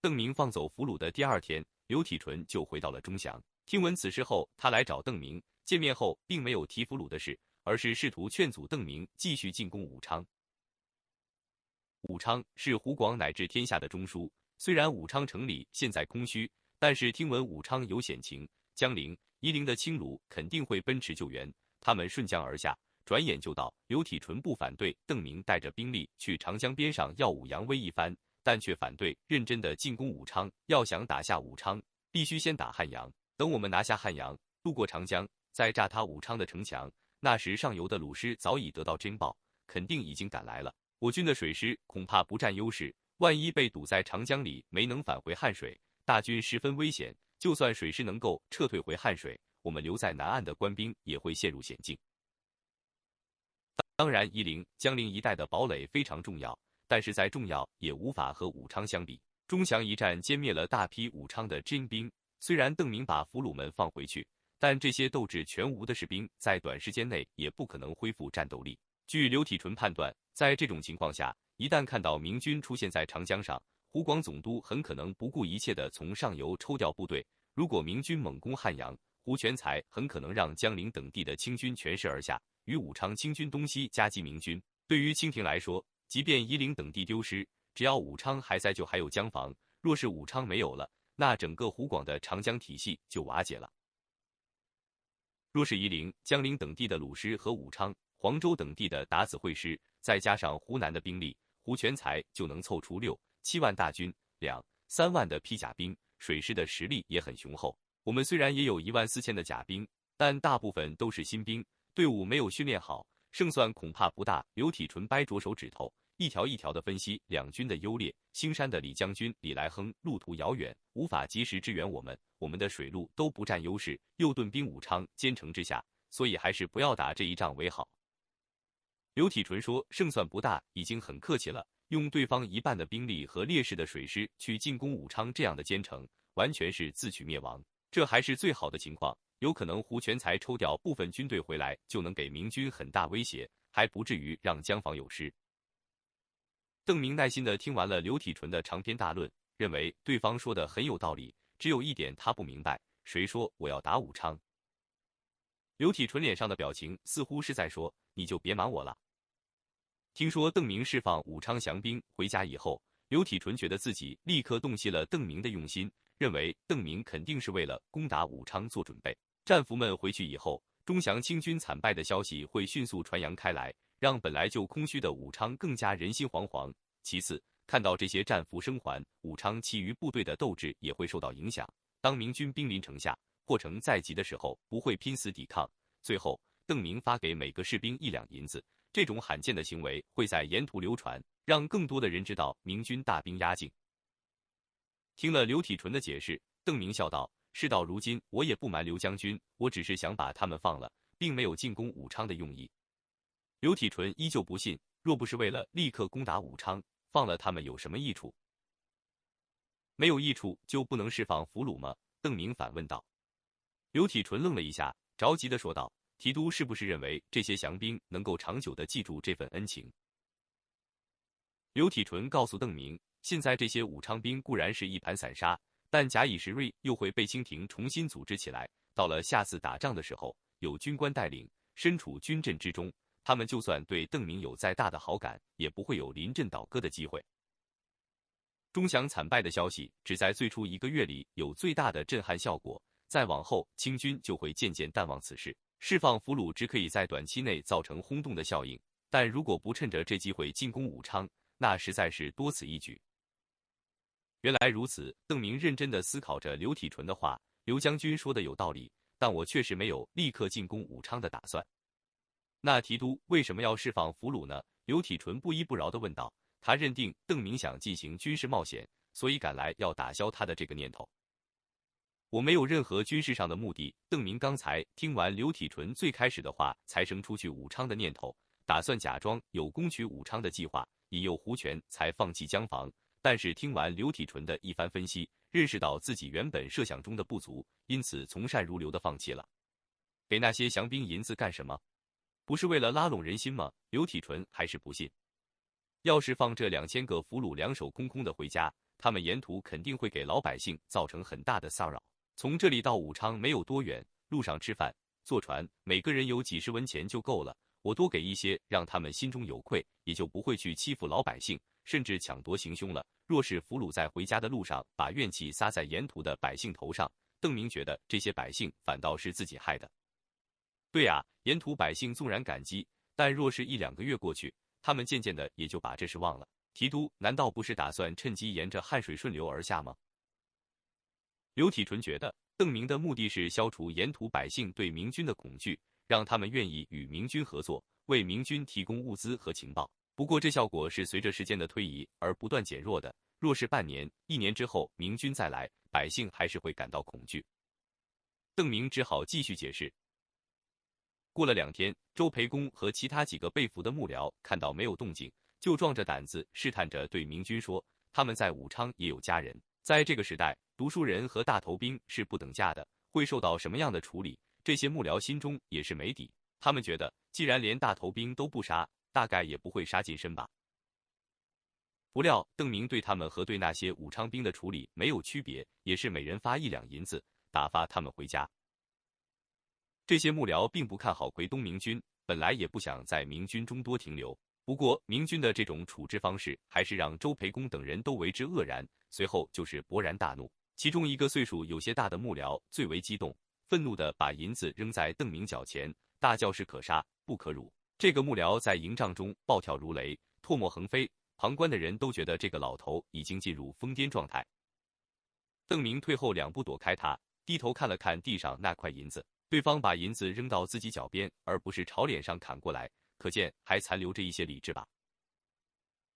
邓明放走俘虏的第二天，刘体纯就回到了钟祥。听闻此事后，他来找邓明见面后，并没有提俘虏的事，而是试图劝阻邓明继续进攻武昌。武昌是湖广乃至天下的中枢，虽然武昌城里现在空虚，但是听闻武昌有险情，江陵、夷陵的青虏肯定会奔驰救援。他们顺江而下，转眼就到。刘体纯不反对邓明带着兵力去长江边上耀武扬威一番，但却反对认真的进攻武昌。要想打下武昌，必须先打汉阳。等我们拿下汉阳，渡过长江，再炸塌武昌的城墙，那时上游的鲁师早已得到侦报，肯定已经赶来了。我军的水师恐怕不占优势，万一被堵在长江里，没能返回汉水，大军十分危险。就算水师能够撤退回汉水，我们留在南岸的官兵也会陷入险境。当然，夷陵、江陵一带的堡垒非常重要，但是再重要也无法和武昌相比。钟祥一战歼灭了大批武昌的精兵，虽然邓明把俘虏们放回去，但这些斗志全无的士兵在短时间内也不可能恢复战斗力。据刘体纯判断。在这种情况下，一旦看到明军出现在长江上，湖广总督很可能不顾一切的从上游抽调部队。如果明军猛攻汉阳，胡全才很可能让江陵等地的清军全势而下，与武昌清军东西夹击明军。对于清廷来说，即便夷陵等地丢失，只要武昌还在，就还有江防；若是武昌没有了，那整个湖广的长江体系就瓦解了。若是夷陵、江陵等地的鲁师和武昌、黄州等地的鞑子会师，再加上湖南的兵力，胡全才就能凑出六七万大军，两三万的披甲兵，水师的实力也很雄厚。我们虽然也有一万四千的甲兵，但大部分都是新兵，队伍没有训练好，胜算恐怕不大。刘体纯掰着手指头，一条一条的分析两军的优劣。兴山的李将军李来亨路途遥远，无法及时支援我们，我们的水路都不占优势，又盾兵武昌坚城之下，所以还是不要打这一仗为好。刘体纯说：“胜算不大，已经很客气了。用对方一半的兵力和劣势的水师去进攻武昌，这样的坚城，完全是自取灭亡。这还是最好的情况，有可能胡全才抽调部分军队回来，就能给明军很大威胁，还不至于让江防有失。”邓明耐心的听完了刘体纯的长篇大论，认为对方说的很有道理，只有一点他不明白：谁说我要打武昌？刘体纯脸上的表情似乎是在说：“你就别瞒我了。”听说邓明释放武昌降兵回家以后，刘体纯觉得自己立刻洞悉了邓明的用心，认为邓明肯定是为了攻打武昌做准备。战俘们回去以后，钟祥清军惨败的消息会迅速传扬开来，让本来就空虚的武昌更加人心惶惶。其次，看到这些战俘生还，武昌其余部队的斗志也会受到影响。当明军兵临城下，破城在即的时候，不会拼死抵抗。最后，邓明发给每个士兵一两银子。这种罕见的行为会在沿途流传，让更多的人知道明军大兵压境。听了刘体纯的解释，邓明笑道：“事到如今，我也不瞒刘将军，我只是想把他们放了，并没有进攻武昌的用意。”刘体纯依旧不信，若不是为了立刻攻打武昌，放了他们有什么益处？没有益处就不能释放俘虏吗？邓明反问道。刘体纯愣了一下，着急的说道。提督是不是认为这些降兵能够长久的记住这份恩情？刘体纯告诉邓明，现在这些武昌兵固然是一盘散沙，但假以时日又会被清廷重新组织起来。到了下次打仗的时候，有军官带领，身处军阵之中，他们就算对邓明有再大的好感，也不会有临阵倒戈的机会。钟祥惨败的消息只在最初一个月里有最大的震撼效果，再往后清军就会渐渐淡忘此事。释放俘虏只可以在短期内造成轰动的效应，但如果不趁着这机会进攻武昌，那实在是多此一举。原来如此，邓明认真的思考着刘体纯的话。刘将军说的有道理，但我确实没有立刻进攻武昌的打算。那提督为什么要释放俘虏呢？刘体纯不依不饶的问道。他认定邓明想进行军事冒险，所以赶来要打消他的这个念头。我没有任何军事上的目的。邓明刚才听完刘体纯最开始的话，才生出去武昌的念头，打算假装有攻取武昌的计划，引诱胡权，才放弃江防。但是听完刘体纯的一番分析，认识到自己原本设想中的不足，因此从善如流的放弃了。给那些降兵银子干什么？不是为了拉拢人心吗？刘体纯还是不信。要是放这两千个俘虏两手空空的回家，他们沿途肯定会给老百姓造成很大的骚扰。从这里到武昌没有多远，路上吃饭、坐船，每个人有几十文钱就够了。我多给一些，让他们心中有愧，也就不会去欺负老百姓，甚至抢夺行凶了。若是俘虏在回家的路上把怨气撒在沿途的百姓头上，邓明觉得这些百姓反倒是自己害的。对呀，沿途百姓纵然感激，但若是一两个月过去，他们渐渐的也就把这事忘了。提督难道不是打算趁机沿着汉水顺流而下吗？刘体纯觉得邓明的目的是消除沿途百姓对明军的恐惧，让他们愿意与明军合作，为明军提供物资和情报。不过这效果是随着时间的推移而不断减弱的。若是半年、一年之后明军再来，百姓还是会感到恐惧。邓明只好继续解释。过了两天，周培公和其他几个被俘的幕僚看到没有动静，就壮着胆子试探着对明军说：“他们在武昌也有家人。在这个时代，读书人和大头兵是不等价的，会受到什么样的处理？”这些幕僚心中也是没底。他们觉得，既然连大头兵都不杀，大概也不会杀近身吧。不料邓明对他们和对那些武昌兵的处理没有区别，也是每人发一两银子，打发他们回家。这些幕僚并不看好奎东明军，本来也不想在明军中多停留。不过明军的这种处置方式，还是让周培公等人都为之愕然，随后就是勃然大怒。其中一个岁数有些大的幕僚最为激动，愤怒地把银子扔在邓明脚前，大叫是可杀不可辱。这个幕僚在营帐中暴跳如雷，唾沫横飞，旁观的人都觉得这个老头已经进入疯癫状态。邓明退后两步躲开他，低头看了看地上那块银子。对方把银子扔到自己脚边，而不是朝脸上砍过来，可见还残留着一些理智吧。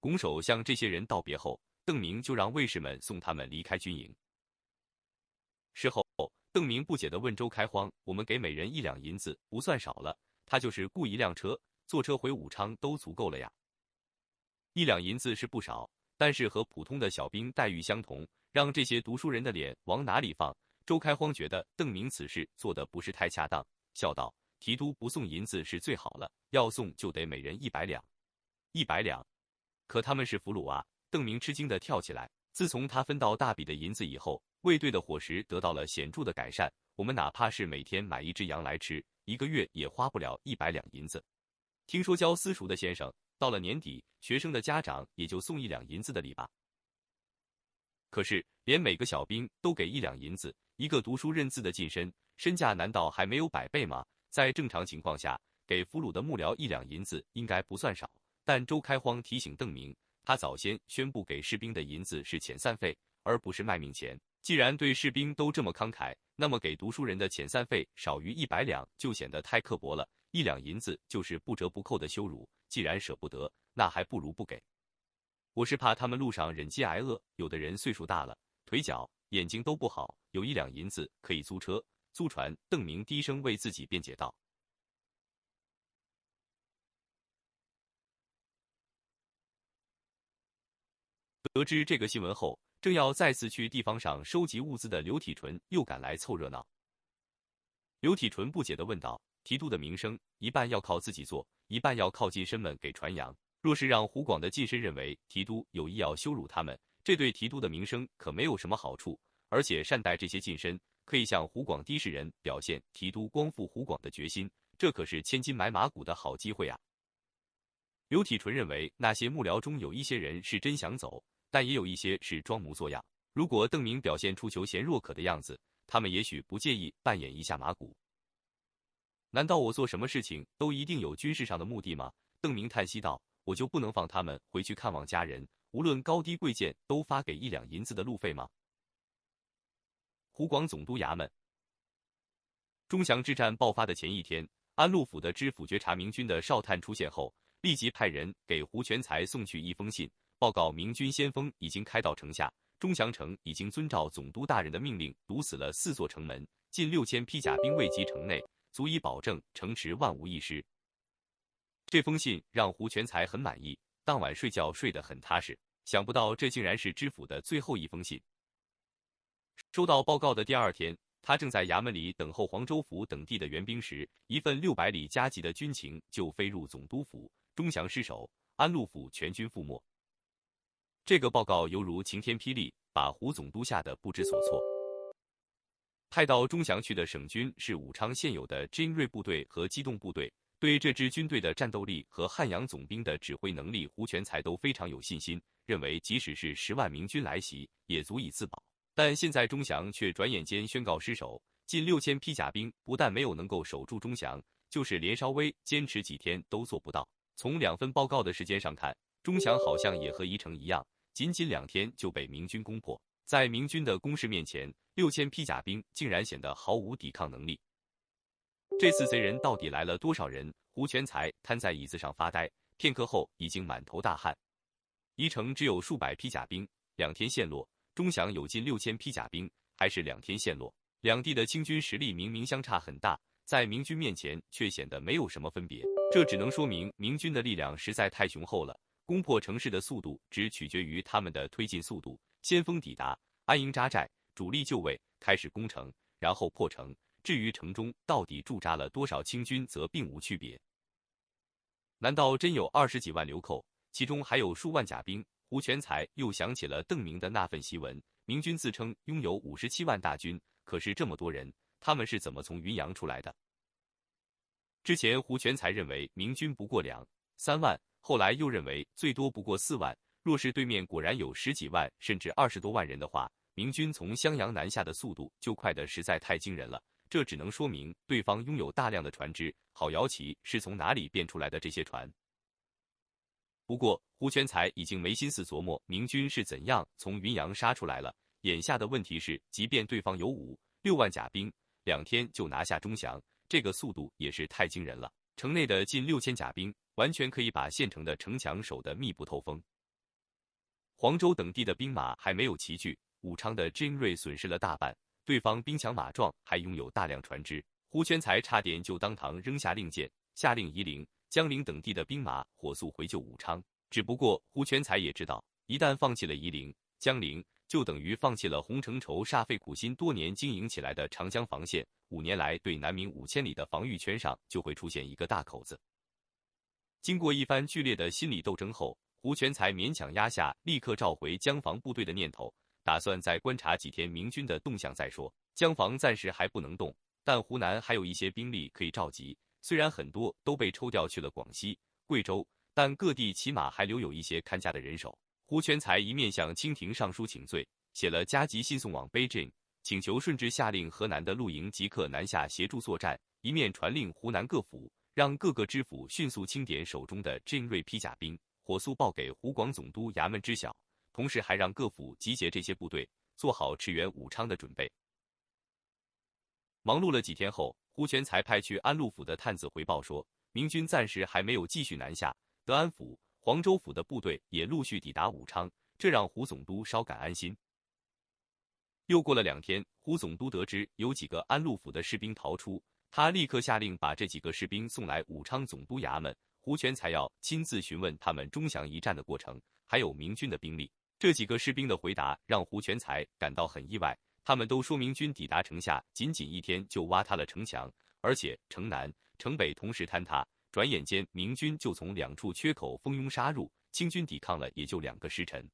拱手向这些人道别后，邓明就让卫士们送他们离开军营。事后，邓明不解地问周开荒：“我们给每人一两银子，不算少了。他就是雇一辆车，坐车回武昌都足够了呀。一两银子是不少，但是和普通的小兵待遇相同，让这些读书人的脸往哪里放？”周开荒觉得邓明此事做的不是太恰当，笑道：“提督不送银子是最好了，要送就得每人一百两。一百两，可他们是俘虏啊！”邓明吃惊的跳起来。自从他分到大笔的银子以后，卫队的伙食得到了显著的改善。我们哪怕是每天买一只羊来吃，一个月也花不了一百两银子。听说教私塾的先生，到了年底，学生的家长也就送一两银子的礼吧。可是连每个小兵都给一两银子。一个读书认字的近身，身价难道还没有百倍吗？在正常情况下，给俘虏的幕僚一两银子应该不算少。但周开荒提醒邓明，他早先宣布给士兵的银子是遣散费，而不是卖命钱。既然对士兵都这么慷慨，那么给读书人的遣散费少于一百两就显得太刻薄了。一两银子就是不折不扣的羞辱。既然舍不得，那还不如不给。我是怕他们路上忍饥挨饿，有的人岁数大了，腿脚。眼睛都不好，有一两银子可以租车、租船。邓明低声为自己辩解道。得知这个新闻后，正要再次去地方上收集物资的刘体纯又赶来凑热闹。刘体纯不解的问道：“提督的名声，一半要靠自己做，一半要靠近身们给传扬。若是让湖广的近身认为提督有意要羞辱他们，这对提督的名声可没有什么好处。”而且善待这些近身，可以向湖广的士人表现提督光复湖广的决心，这可是千金买马骨的好机会啊！刘体纯认为，那些幕僚中有一些人是真想走，但也有一些是装模作样。如果邓明表现出求贤若渴的样子，他们也许不介意扮演一下马骨。难道我做什么事情都一定有军事上的目的吗？邓明叹息道：“我就不能放他们回去看望家人，无论高低贵贱，都发给一两银子的路费吗？”湖广总督衙门，钟祥之战爆发的前一天，安陆府的知府觉察明军的哨探出现后，立即派人给胡全才送去一封信，报告明军先锋已经开到城下，钟祥城已经遵照总督大人的命令堵死了四座城门，近六千披甲兵未及城内，足以保证城池万无一失。这封信让胡全才很满意，当晚睡觉睡得很踏实。想不到这竟然是知府的最后一封信。收到报告的第二天，他正在衙门里等候黄州府等地的援兵时，一份六百里加急的军情就飞入总督府。钟祥失守，安陆府全军覆没。这个报告犹如晴天霹雳，把胡总督吓得不知所措。派到钟祥去的省军是武昌现有的精锐部队和机动部队，对这支军队的战斗力和汉阳总兵的指挥能力，胡全才都非常有信心，认为即使是十万明军来袭，也足以自保。但现在钟祥却转眼间宣告失守，近六千披甲兵不但没有能够守住钟祥，就是连稍微坚持几天都做不到。从两份报告的时间上看，钟祥好像也和宜城一样，仅仅两天就被明军攻破。在明军的攻势面前，六千披甲兵竟然显得毫无抵抗能力。这次贼人到底来了多少人？胡全才瘫在椅子上发呆，片刻后已经满头大汗。宜城只有数百披甲兵，两天陷落。钟祥有近六千披甲兵，还是两天陷落。两地的清军实力明明相差很大，在明军面前却显得没有什么分别。这只能说明明军的力量实在太雄厚了，攻破城市的速度只取决于他们的推进速度。先锋抵达，安营扎寨，主力就位，开始攻城，然后破城。至于城中到底驻扎了多少清军，则并无区别。难道真有二十几万流寇，其中还有数万甲兵？胡全才又想起了邓明的那份檄文，明军自称拥有五十七万大军，可是这么多人，他们是怎么从云阳出来的？之前胡全才认为明军不过两三万，后来又认为最多不过四万。若是对面果然有十几万甚至二十多万人的话，明军从襄阳南下的速度就快得实在太惊人了。这只能说明对方拥有大量的船只。郝瑶旗是从哪里变出来的这些船？不过，胡全才已经没心思琢磨明军是怎样从云阳杀出来了。眼下的问题是，即便对方有五六万甲兵，两天就拿下钟祥，这个速度也是太惊人了。城内的近六千甲兵，完全可以把县城的城墙守得密不透风。黄州等地的兵马还没有齐聚，武昌的精锐损失了大半，对方兵强马壮，还拥有大量船只。胡全才差点就当堂扔下令箭，下令夷陵。江陵等地的兵马火速回救武昌，只不过胡全才也知道，一旦放弃了夷陵、江陵，就等于放弃了洪承畴煞费苦心多年经营起来的长江防线。五年来对南明五千里的防御圈上就会出现一个大口子。经过一番剧烈的心理斗争后，胡全才勉强压下立刻召回江防部队的念头，打算再观察几天明军的动向再说。江防暂时还不能动，但湖南还有一些兵力可以召集。虽然很多都被抽调去了广西、贵州，但各地起码还留有一些看家的人手。胡全才一面向清廷上书请罪，写了加急信送往北京，请求顺治下令河南的陆营即刻南下协助作战，一面传令湖南各府，让各个知府迅速清点手中的精锐披甲兵，火速报给湖广总督衙门知晓。同时还让各府集结这些部队，做好驰援武昌的准备。忙碌了几天后。胡全才派去安陆府的探子回报说，明军暂时还没有继续南下，德安府、黄州府的部队也陆续抵达武昌，这让胡总督稍感安心。又过了两天，胡总督得知有几个安陆府的士兵逃出，他立刻下令把这几个士兵送来武昌总督衙门。胡全才要亲自询问他们钟祥一战的过程，还有明军的兵力。这几个士兵的回答让胡全才感到很意外。他们都说明军抵达城下，仅仅一天就挖塌了城墙，而且城南、城北同时坍塌。转眼间，明军就从两处缺口蜂拥杀入，清军抵抗了也就两个时辰。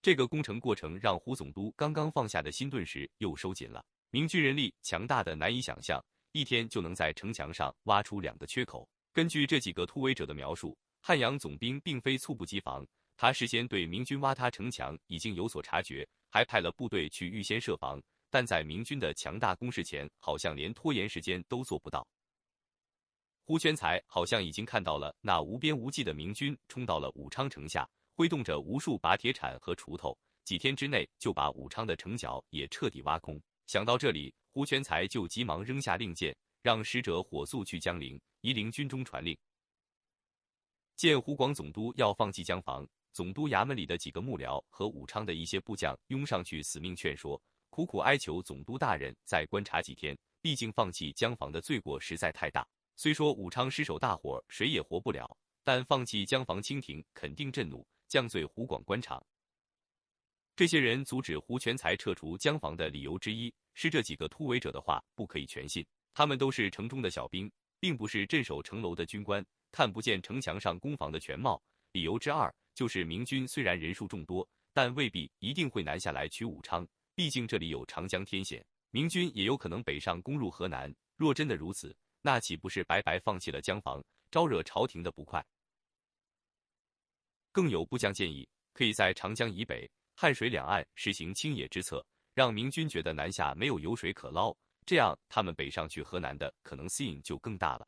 这个攻城过程让胡总督刚刚放下的心顿时又收紧了。明军人力强大的难以想象，一天就能在城墙上挖出两个缺口。根据这几个突围者的描述，汉阳总兵并非猝不及防，他事先对明军挖塌城墙已经有所察觉。还派了部队去预先设防，但在明军的强大攻势前，好像连拖延时间都做不到。胡全才好像已经看到了那无边无际的明军冲到了武昌城下，挥动着无数把铁铲和锄头，几天之内就把武昌的城角也彻底挖空。想到这里，胡全才就急忙扔下令箭，让使者火速去江陵、夷陵军中传令，见湖广总督要放弃江防。总督衙门里的几个幕僚和武昌的一些部将拥上去，死命劝说，苦苦哀求总督大人再观察几天。毕竟放弃江防的罪过实在太大。虽说武昌失守大伙，谁也活不了，但放弃江防，清廷肯定震怒，降罪湖广官场。这些人阻止胡全才撤除江防的理由之一是，这几个突围者的话不可以全信，他们都是城中的小兵，并不是镇守城楼的军官。看不见城墙上攻防的全貌。理由之二就是明军虽然人数众多，但未必一定会南下来取武昌，毕竟这里有长江天险，明军也有可能北上攻入河南。若真的如此，那岂不是白白放弃了江防，招惹朝廷的不快？更有部将建议，可以在长江以北、汉水两岸实行清野之策，让明军觉得南下没有油水可捞，这样他们北上去河南的可能性就更大了。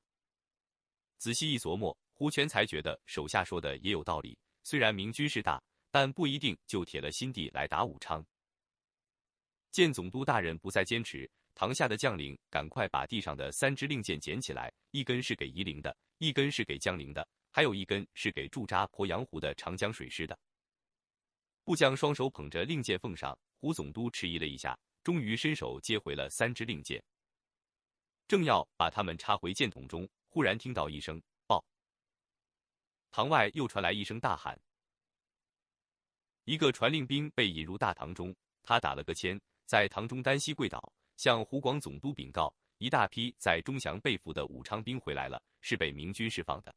仔细一琢磨，胡全才觉得手下说的也有道理。虽然明军势大，但不一定就铁了心地来打武昌。见总督大人不再坚持，堂下的将领赶快把地上的三支令箭捡起来，一根是给夷陵的，一根是给江陵的。还有一根是给驻扎鄱阳湖的长江水师的。部将双手捧着令箭奉上，胡总督迟疑了一下，终于伸手接回了三支令箭，正要把他们插回箭筒中，忽然听到一声“报”，堂外又传来一声大喊，一个传令兵被引入大堂中，他打了个签，在堂中单膝跪倒，向湖广总督禀告：一大批在钟祥被俘的武昌兵回来了，是被明军释放的。